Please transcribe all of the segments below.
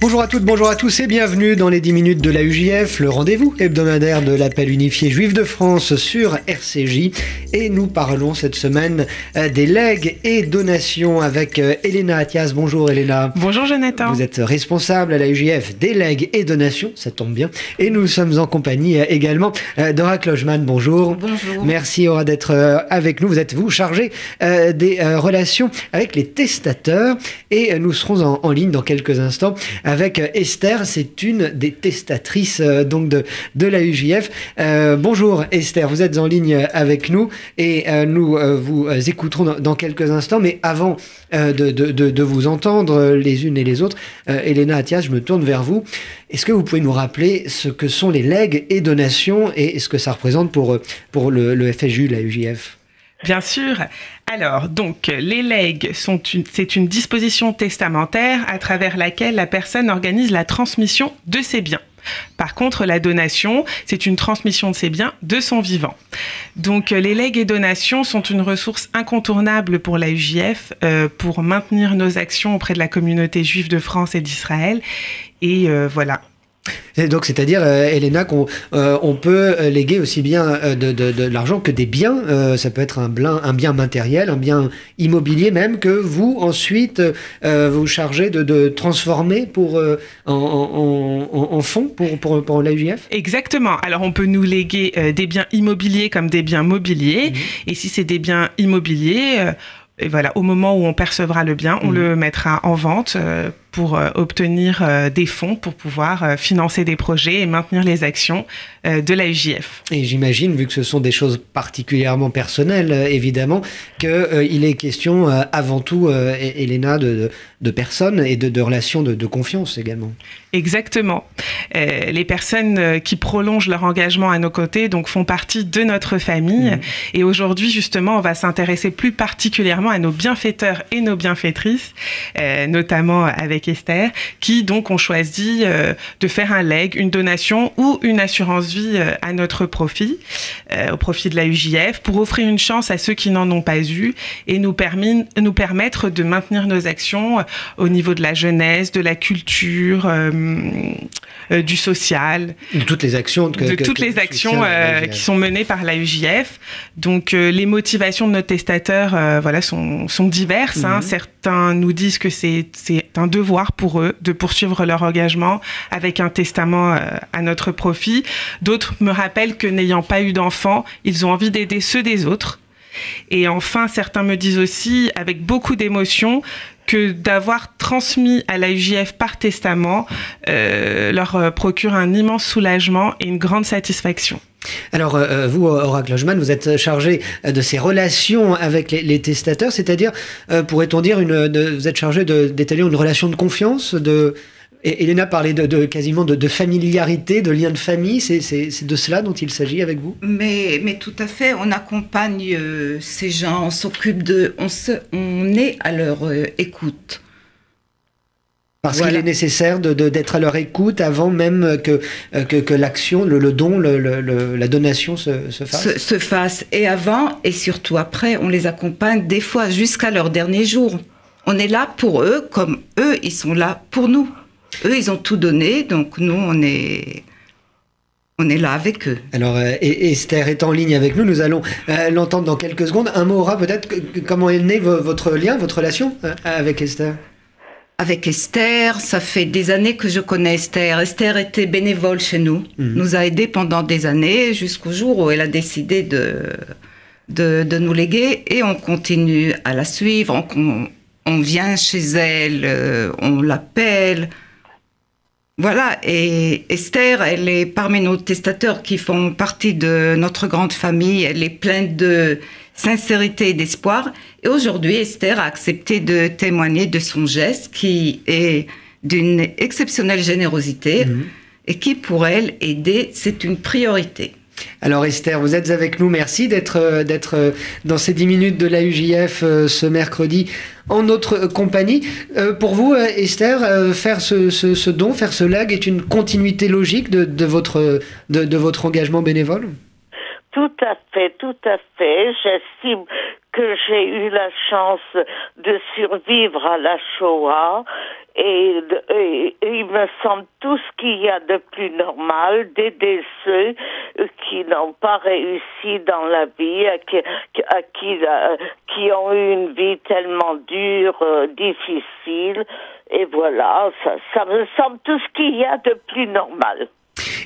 Bonjour à toutes, bonjour à tous et bienvenue dans les 10 minutes de la UJF, le rendez-vous hebdomadaire de l'appel unifié juif de France sur RCJ. Et nous parlons cette semaine euh, des legs et donations avec euh, Elena Athias. Bonjour Elena. Bonjour Jonathan. Vous êtes responsable à la UJF des legs et donations, ça tombe bien. Et nous sommes en compagnie euh, également d'Ora Klojman. Bonjour. Bonjour. Merci Aura d'être avec nous. Vous êtes vous chargé des relations avec les testateurs et nous serons en, en ligne dans quelques instants avec Esther. C'est une des testatrices euh, donc de, de la UJF. Euh, bonjour Esther, vous êtes en ligne avec nous et euh, nous vous écouterons dans, quelques instants. Mais avant de, de, vous entendre les unes et les autres, Elena Athias, je me tourne vers vous. Est-ce que vous pouvez nous rappeler ce que sont les legs et donations et ce que ça représente pour, pour le, le FSU, la UJF Bien sûr. Alors, donc, les legs sont une, c'est une disposition testamentaire à travers laquelle la personne organise la transmission de ses biens. Par contre, la donation, c'est une transmission de ses biens de son vivant. Donc, les legs et donations sont une ressource incontournable pour la UJF euh, pour maintenir nos actions auprès de la communauté juive de France et d'Israël. Et euh, voilà, donc, c'est-à-dire, euh, Elena, qu'on euh, on peut euh, léguer aussi bien de, l'argent que des biens. ça peut être un, un, bien matériel, un bien immobilier même, que vous, ensuite, vous chargez de, transformer pour, en, fonds pour, pour, pour l'AUJF Exactement. Alors, on peut nous léguer des biens immobiliers comme des biens mobiliers. Mhm. Et si c'est des biens immobiliers, et voilà, au moment où on percevra le bien, on mhm. le mettra en vente pour euh, obtenir euh, des fonds pour pouvoir euh, financer des projets et maintenir les actions de la UJF. Et j'imagine, vu que ce sont des choses particulièrement personnelles, évidemment, qu'il est question avant tout, Elena, de, de, personnes et de, de relations de, confiance également. Exactement. les personnes qui prolongent leur engagement à nos côtés donc font partie de notre famille. Mmh. Et aujourd'hui, justement, on va s'intéresser plus particulièrement à nos bienfaiteurs et nos bienfaitrices, notamment avec Esther, qui donc ont choisi euh, de faire un leg, une donation ou une assurance vie euh, à notre profit, euh, au profit de la UJF, pour offrir une chance à ceux qui n'en ont pas eu et nous, permis, nous permettre de maintenir nos actions au niveau de la jeunesse, de la culture, du social. De toutes les actions. de toutes les actions qui sont menées par la UJF. Donc les motivations de nos testateurs voilà, sont, sont diverses. Hein. Mhm. Certains nous disent que c'est un devoir pour eux de poursuivre leur engagement avec un testament euh, à notre profit. D'autres me rappellent que n'ayant pas eu d'enfants, ils ont envie d'aider ceux des autres. Et enfin, certains me disent aussi, avec beaucoup d'émotion, que d'avoir transmis à la UJF par testament euh, leur euh, procure un immense soulagement et une grande satisfaction. Alors, euh, vous, Oracle Logman, vous êtes chargé de ces relations avec les, testateurs, c'est-à-dire, pourrait-on dire, vous êtes chargé d'établir une relation de confiance, de, Elena parlait de, quasiment de, familiarité, de lien de famille. C'est de cela dont il s'agit avec vous? Mais, tout à fait. On accompagne euh, ces gens, on s'occupe de. On, on est à leur euh, écoute. Parce qu'il est nécessaire d'être à leur écoute avant même que, euh, que, l'action, le, don, la donation se, se fasse. Se, fasse. Et avant et surtout après, on les accompagne des fois jusqu'à leur dernier jour. On est là pour eux comme eux, ils sont là pour nous. Eux, ils ont tout donné, donc nous, on est, on est là avec eux. Alors, euh, Esther est en ligne avec nous, nous allons euh, l'entendre dans quelques secondes. Un mot aura peut-être, comment est né votre lien, votre relation avec Esther? Avec Esther, ça fait des années que je connais Esther. Esther était bénévole chez nous, mhm. nous a aidés pendant des années jusqu'au jour où elle a décidé de, de, nous léguer et on continue à la suivre. On, on vient chez elle, on l'appelle, voilà, et Esther, elle est parmi nos testateurs qui font partie de notre grande famille. Elle est pleine de sincérité et d'espoir. Et aujourd'hui, Esther a accepté de témoigner de son geste qui est d'une exceptionnelle générosité mhm. et qui, pour elle, aider, c'est une priorité. Alors Esther, vous êtes avec nous. Merci d'être euh, euh, dans ces 10 minutes de la UJF euh, ce mercredi en notre compagnie. pour vous, Esther, faire ce, don, faire ce lag est une continuité logique de, votre, de, votre engagement bénévole? Tout à fait, tout à fait. J'estime que j'ai eu la chance de survivre à la Shoah et, il me semble tout ce qu'il y a de plus normal d'aider ceux qui n'ont pas réussi dans la vie, à qui, à qui, euh, qui ont eu une vie tellement dure, euh, difficile. Et voilà, ça, ça me semble tout ce qu'il y a de plus normal.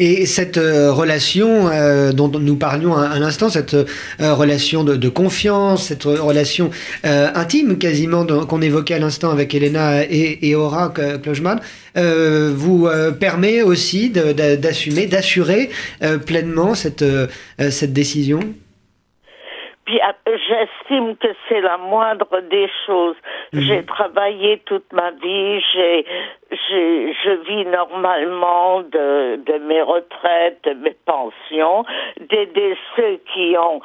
Et cette euh, relation euh, dont nous parlions à, l'instant, cette euh, relation de, confiance, cette relation intime quasiment qu'on évoquait à l'instant avec Elena et, et Aura Klojman, vous permet aussi d'assumer, d'assurer pleinement cette, cette décision? J'estime que c'est la moindre des choses. Mhm. J'ai travaillé toute ma vie, j'ai, je vis normalement de, de mes retraites, de mes pensions, d'aider ceux qui ont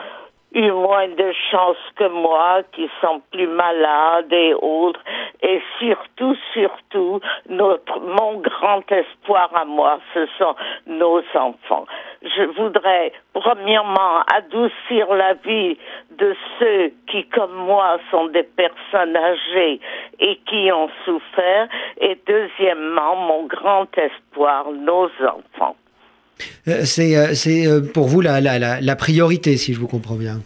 eu moins de chance que moi, qui sont plus malades et autres, et surtout, surtout, notre, mon grand espoir à moi, ce sont nos enfants. Je voudrais, premièrement, adoucir la vie de ceux qui, comme moi, sont des personnes âgées et qui ont souffert, et deuxièmement, mon grand espoir, nos enfants. Euh, c'est euh, euh, pour vous la, la, la, priorité, si je vous comprends bien.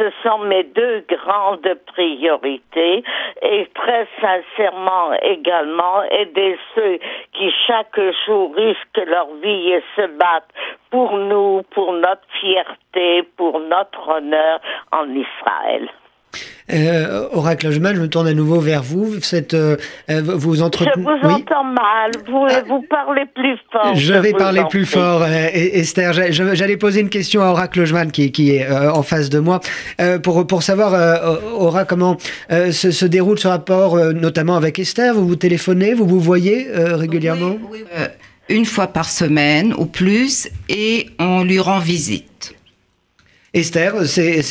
Ce sont mes deux grandes priorités et très sincèrement également aider ceux qui chaque jour risquent leur vie et se battent pour nous, pour notre fierté, pour notre honneur en Israël. Euh, Oracle je me tourne à nouveau vers vous. Cette, euh, euh, vous entre... Je vous entends mal. Vous, ah. vous parlez plus fort. Je vais parler plus fort, Esther. J'allais poser une question à Oracle Logman qui, qui est en face de moi pour, pour savoir, Aura, comment se, se, déroule ce rapport, notamment avec Esther. Vous vous téléphonez, vous vous voyez régulièrement? Oui, Une fois par semaine ou plus, et on lui rend visite. Esther, c'est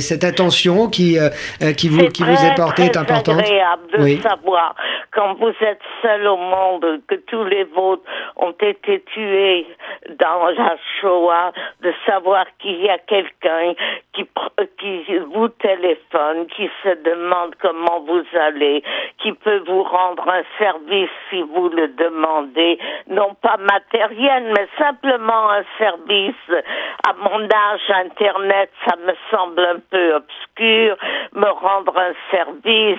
cette attention qui, euh, euh, qui, vous, qui vous est portée est importante. C'est agréable de savoir, quand vous êtes seul au monde, que tous les vôtres ont été tués dans la Shoah, de savoir qu'il y a quelqu'un qui, qui vous téléphone, qui se demande comment vous allez, qui peut vous rendre un service si vous le demandez, non pas matériel, mais simplement un service à mon âge Internet, ça me semble un peu obscur, me rendre un service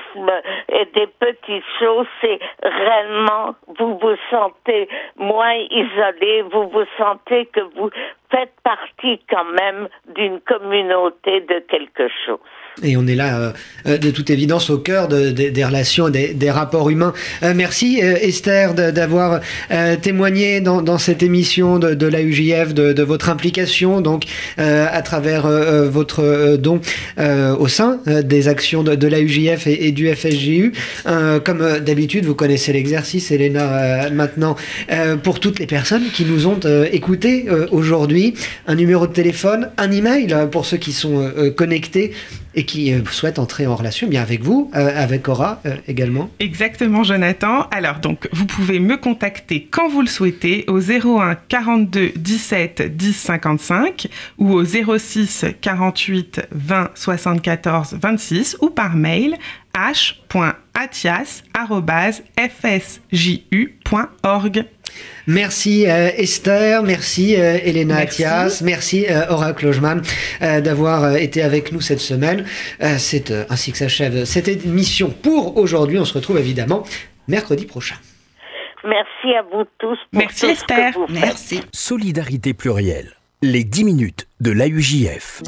et des petites choses, c'est réellement, vous vous sentez moins isolé, vous vous sentez que vous faites partie quand même d'une communauté de quelque chose. Et on est là, euh, euh, de toute évidence, au cœur des relations, des, des rapports humains. Euh, merci Esther d'avoir témoigné dans, cette émission de, de la UJF de, votre implication, donc à travers votre don au sein des actions de, la UJF et, du FSJU. comme d'habitude, vous connaissez l'exercice, Elena, maintenant, pour toutes les personnes qui nous ont écoutés aujourd'hui, un numéro de téléphone, un email pour ceux qui sont connectés et qui euh, souhaite entrer en relation bien avec vous, euh, avec Aura euh, également. Exactement, Jonathan. Alors, donc, vous pouvez me contacter quand vous le souhaitez au 01 42 17 10 55 ou au 06 48 20 74 26 ou par mail h.atias.fsju.org. Merci euh, Esther, merci euh, Elena Atias, merci euh, Oracle Logman d'avoir été avec nous cette semaine. C'est ainsi que s'achève cette émission pour aujourd'hui. On se retrouve évidemment mercredi prochain. Merci à vous tous. merci Esther. Merci. Solidarité plurielle. Les 10 minutes de l'AUJF.